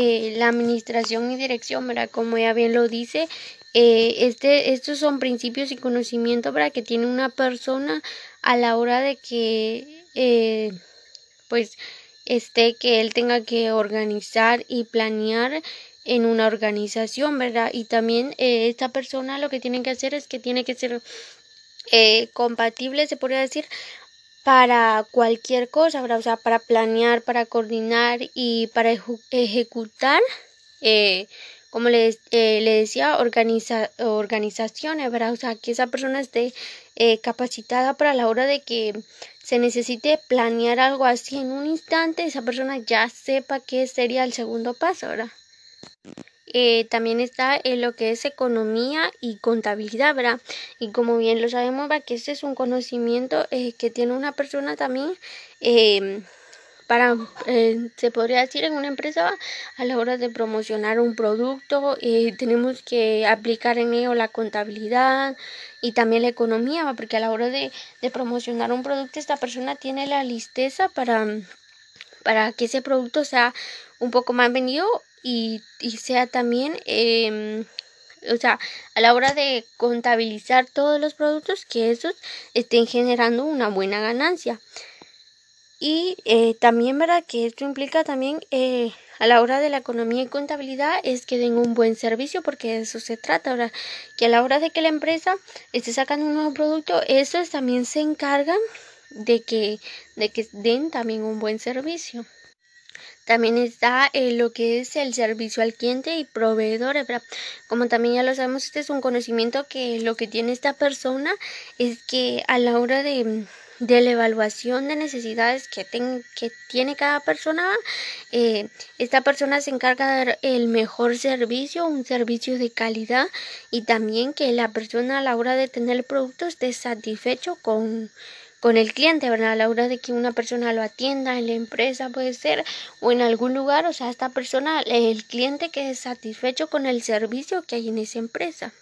eh, la administración y dirección, ¿verdad? Como ya bien lo dice, eh, este, estos son principios y conocimientos para que tiene una persona a la hora de que, eh, pues, esté que él tenga que organizar y planear en una organización, ¿verdad? Y también eh, esta persona lo que tiene que hacer es que tiene que ser compatible, se podría decir, para cualquier cosa, ¿verdad? O sea, para planear, para coordinar y para ejecutar, eh, como le, eh, le decía, organiza organizaciones, ¿verdad? O sea, que esa persona esté eh, capacitada para la hora de que se necesite planear algo así en un instante, esa persona ya sepa qué sería el segundo paso, ¿verdad? Eh, también está en lo que es economía y contabilidad, ¿verdad? Y como bien lo sabemos, ¿verdad? que ese es un conocimiento eh, que tiene una persona también eh, para, eh, se podría decir en una empresa, a la hora de promocionar un producto, eh, tenemos que aplicar en ello la contabilidad y también la economía, porque a la hora de, de promocionar un producto, esta persona tiene la listeza para, para que ese producto sea un poco más vendido y, y sea también, eh, o sea, a la hora de contabilizar todos los productos, que esos estén generando una buena ganancia. Y eh, también, ¿verdad? Que esto implica también eh, a la hora de la economía y contabilidad es que den un buen servicio porque de eso se trata, ¿verdad? Que a la hora de que la empresa esté sacando un nuevo producto, esos también se encargan de que, de que den también un buen servicio. También está eh, lo que es el servicio al cliente y proveedores, ¿verdad? Como también ya lo sabemos, este es un conocimiento que lo que tiene esta persona es que a la hora de, de la evaluación de necesidades que, ten, que tiene cada persona, eh, esta persona se encarga de dar el mejor servicio, un servicio de calidad y también que la persona a la hora de tener el producto esté satisfecho con con el cliente, ¿verdad? A la hora de que una persona lo atienda en la empresa puede ser o en algún lugar, o sea, esta persona, el cliente quede satisfecho con el servicio que hay en esa empresa.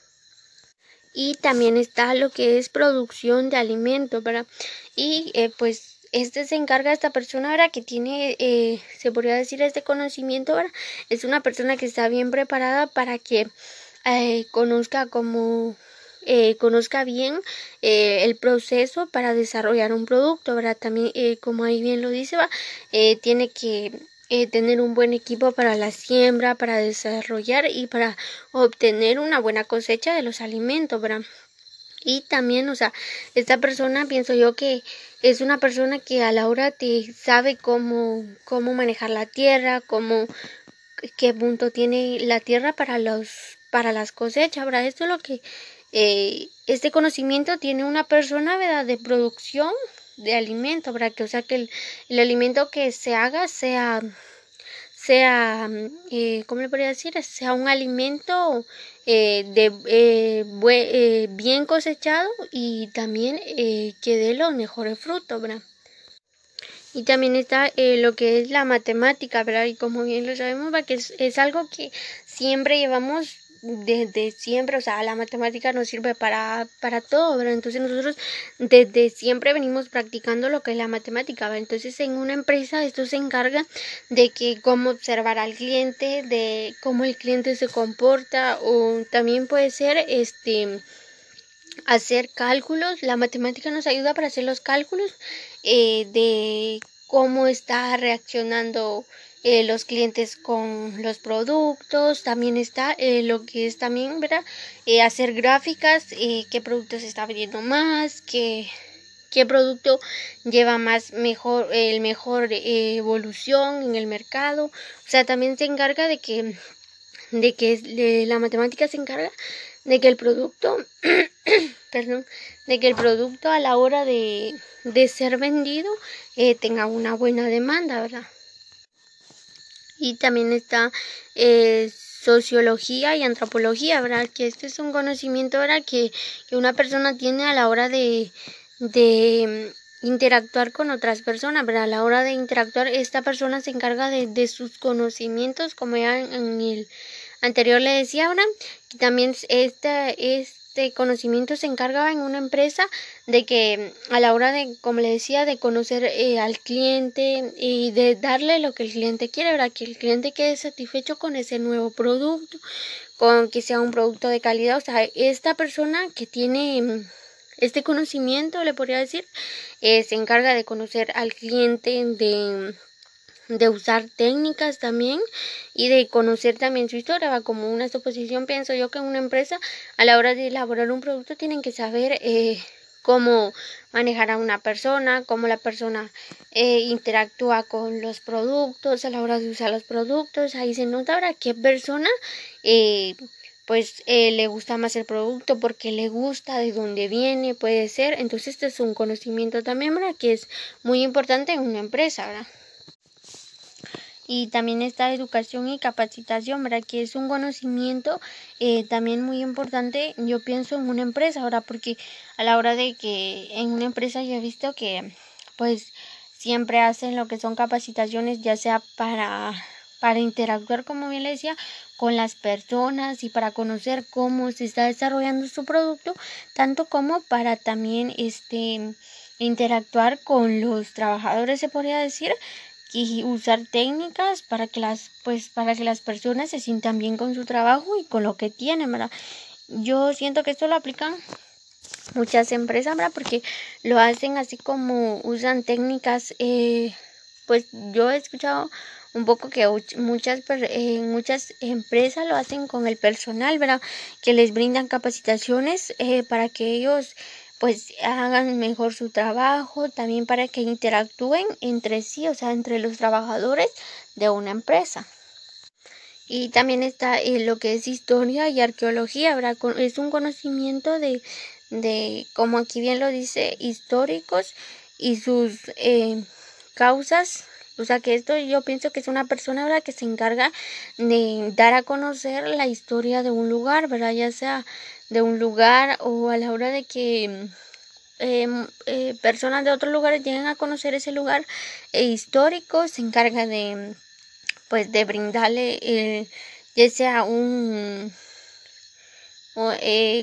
Y también está lo que es producción de alimentos, ¿verdad? Y eh, pues este se encarga esta persona ahora que tiene, eh, se podría decir, este conocimiento ahora, es una persona que está bien preparada para que eh, conozca como eh, conozca bien eh, el proceso para desarrollar un producto, ¿verdad? También, eh, como ahí bien lo dice, va, eh, tiene que eh, tener un buen equipo para la siembra, para desarrollar y para obtener una buena cosecha de los alimentos, ¿verdad? Y también, o sea, esta persona pienso yo que es una persona que a la hora te sabe cómo, cómo manejar la tierra, cómo, qué punto tiene la tierra para los, para las cosechas, ¿verdad? Esto es lo que eh, este conocimiento tiene una persona, ¿verdad? De producción de alimento, ¿verdad? Que, o sea, que el, alimento que se haga sea, sea, eh, ¿cómo le podría decir? Sea un alimento eh, de, bien cosechado y también que dé los mejores frutos. Y también está lo que es la matemática, ¿verdad? Y como bien lo sabemos, que es algo que siempre llevamos desde siempre, o sea, la matemática nos sirve para, para todo, ¿verdad? Entonces nosotros desde siempre venimos practicando lo que es la matemática, ¿verdad? Entonces en una empresa esto se encarga de que cómo observar al cliente, de cómo el cliente se comporta o también puede ser este hacer cálculos. La matemática nos ayuda para hacer los cálculos eh, de cómo está reaccionando eh, los clientes con los productos, también está eh, lo que es también, ¿verdad? Eh, hacer gráficas, qué productos se está vendiendo más, qué, qué producto lleva más mejor, el mejor evolución en el mercado. O sea, también se encarga de que, de que de la matemática se encarga de que el producto, perdón, de que el producto a la hora de, de ser vendido tenga una buena demanda, ¿verdad? Y también está eh, sociología y antropología, ¿verdad? Que este es un conocimiento, ¿verdad? Que, que una persona tiene a la hora de, de interactuar con otras personas, ¿verdad? A la hora de interactuar, esta persona se encarga de, de sus conocimientos, como ya en, el anterior le decía ahora que también este, este conocimiento se encargaba en una empresa de que a la hora de, como le decía, de conocer eh, al cliente y de darle lo que el cliente quiere, ¿verdad? Que el cliente quede satisfecho con ese nuevo producto, con que sea un producto de calidad. O sea, esta persona que tiene mm, este conocimiento, le podría decir, eh, se encarga de conocer al cliente, de de usar técnicas también y de conocer también su historia. Va como una suposición, pienso yo que en una empresa a la hora de elaborar un producto tienen que saber eh, cómo manejar a una persona, cómo la persona eh, interactúa con los productos a la hora de usar los productos. Ahí se nota ahora qué persona eh, pues le gusta más el producto porque le gusta de dónde viene, puede ser. Entonces este es un conocimiento también, ¿verdad? Que es muy importante en una empresa, ¿verdad? Y también está educación y capacitación, ¿verdad? Que es un conocimiento eh, también muy importante, yo pienso en una empresa, ahora porque a la hora de que en una empresa yo he visto que pues siempre hacen lo que son capacitaciones, ya sea para, para interactuar, como bien le decía, con las personas y para conocer cómo se está desarrollando su producto, tanto como para también este interactuar con los trabajadores, se podría decir, y usar técnicas para que las pues para que las personas se sientan bien con su trabajo y con lo que tienen, ¿verdad? Yo siento que esto lo aplican muchas empresas, ¿verdad? Porque lo hacen así como usan técnicas eh, pues yo he escuchado un poco que muchas eh, muchas empresas lo hacen con el personal, ¿verdad? Que les brindan capacitaciones eh, para que ellos pues hagan mejor su trabajo, también para que interactúen entre sí, o sea, entre los trabajadores de una empresa. Y también está eh, lo que es historia y arqueología, ¿verdad? es un conocimiento de, de, como aquí bien lo dice, históricos y sus eh, causas. O sea que esto yo pienso que es una persona ¿verdad? que se encarga de dar a conocer la historia de un lugar, ¿verdad? Ya sea de un lugar o a la hora de que em, eh, personas de otros lugares lleguen a conocer ese lugar eh, histórico se encarga de pues de brindarle eh, ya sea un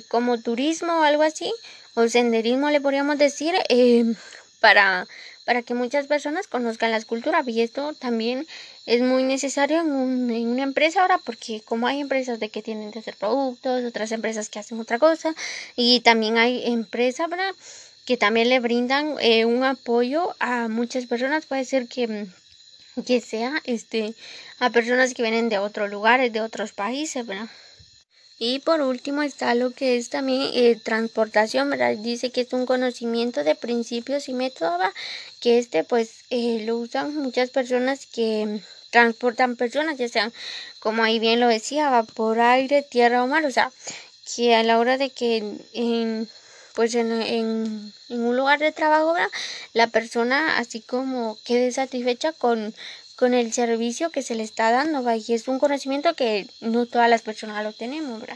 como turismo o algo así o senderismo le podríamos decir para para que muchas personas conozcan las culturas y esto también es muy necesario en, una empresa ahora porque como hay empresas de que tienen que hacer productos, otras empresas que hacen otra cosa y también hay empresas que también le brindan eh, un apoyo a muchas personas, puede ser que que sea este a personas que vienen de otros lugares, de otros países, ¿verdad? Y por último está lo que es también eh, transportación, ¿verdad? Dice que es un conocimiento de principios y métodos, que este pues eh, lo usan muchas personas que transportan personas, ya sean, como ahí bien lo decía, por aire, tierra o mar, o sea, que a la hora de que en, pues en, en, un lugar de trabajo, ¿verdad? la persona así como quede satisfecha con con el servicio que se le está dando, y es un conocimiento que no todas las personas lo tenemos, ¿verdad?